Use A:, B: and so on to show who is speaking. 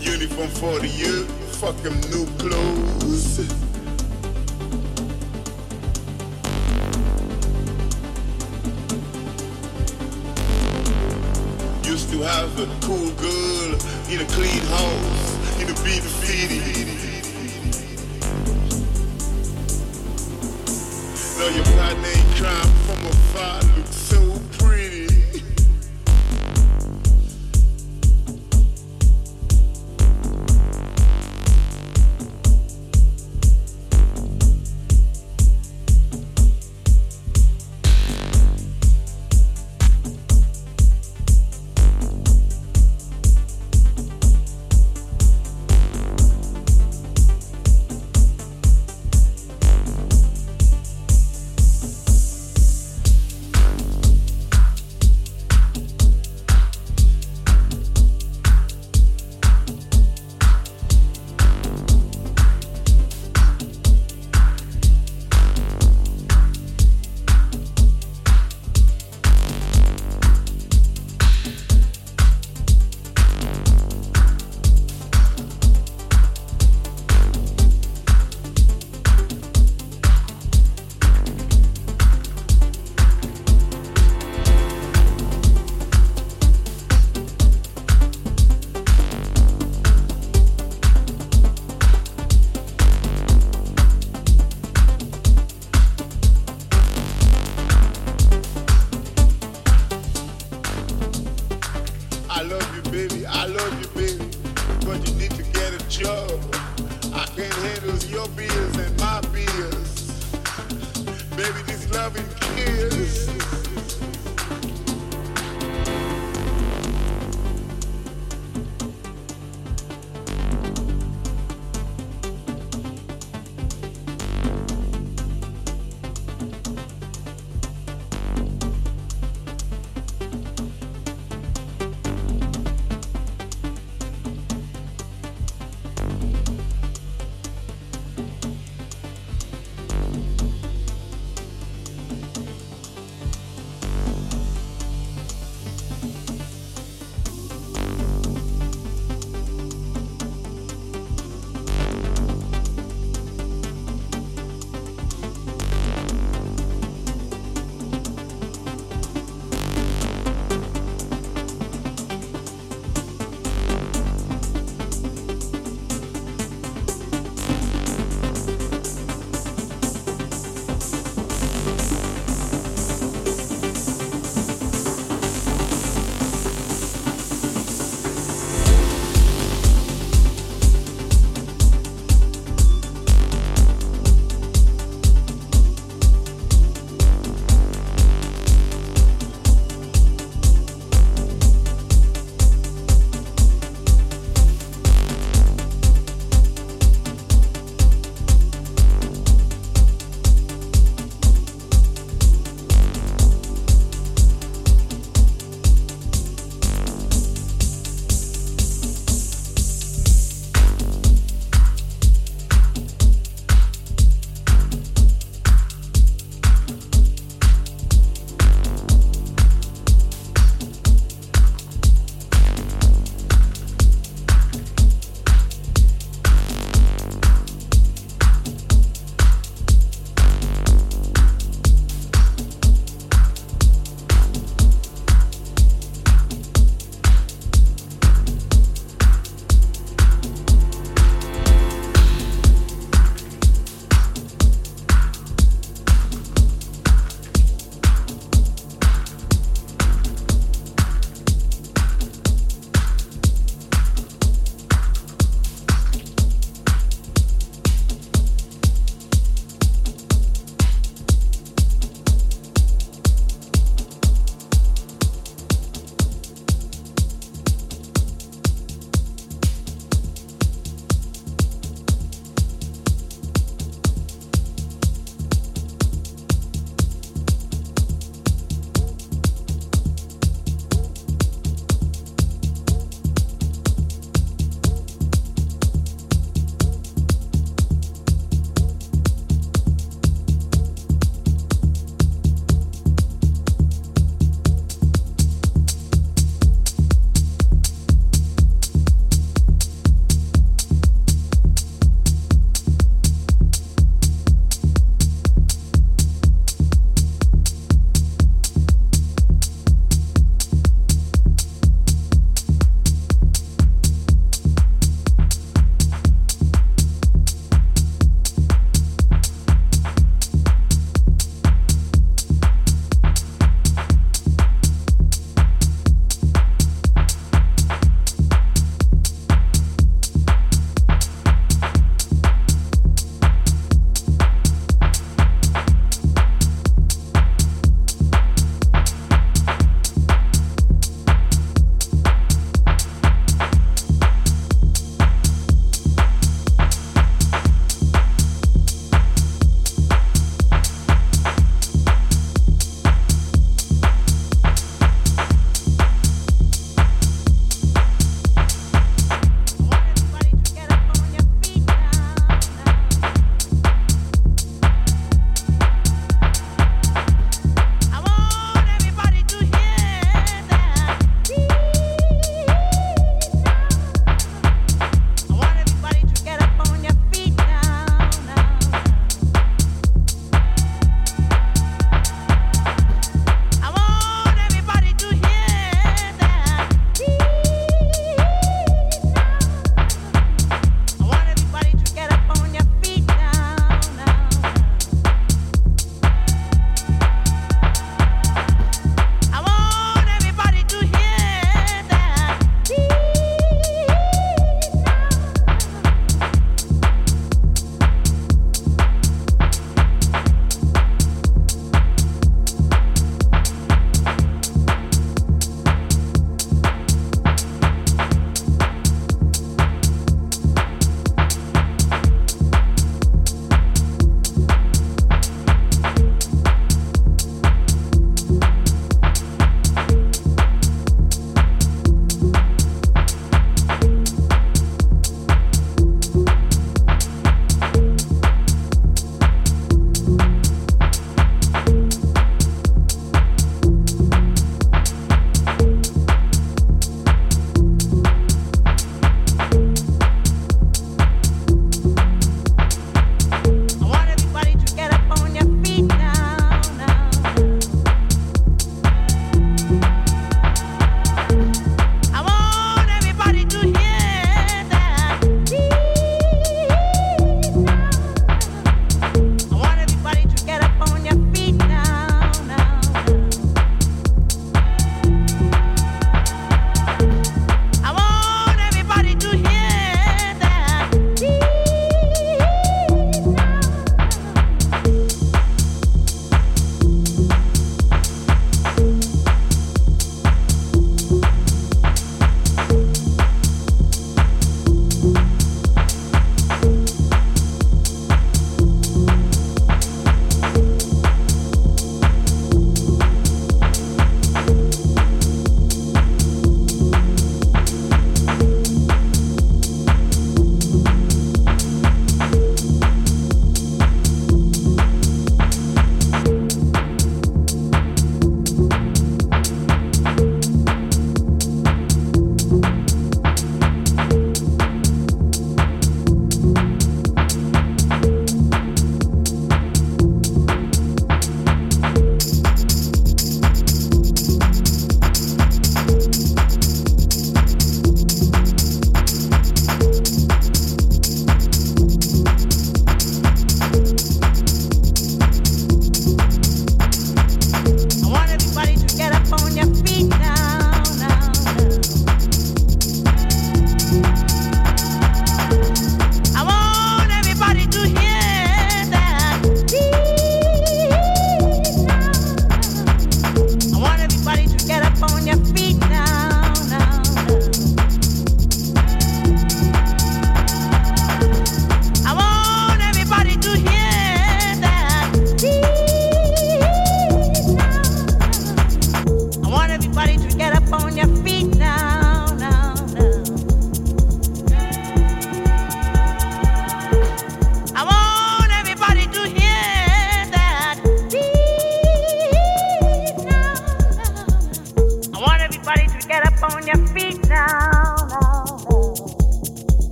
A: Uniform for
B: the year, fuck new clothes.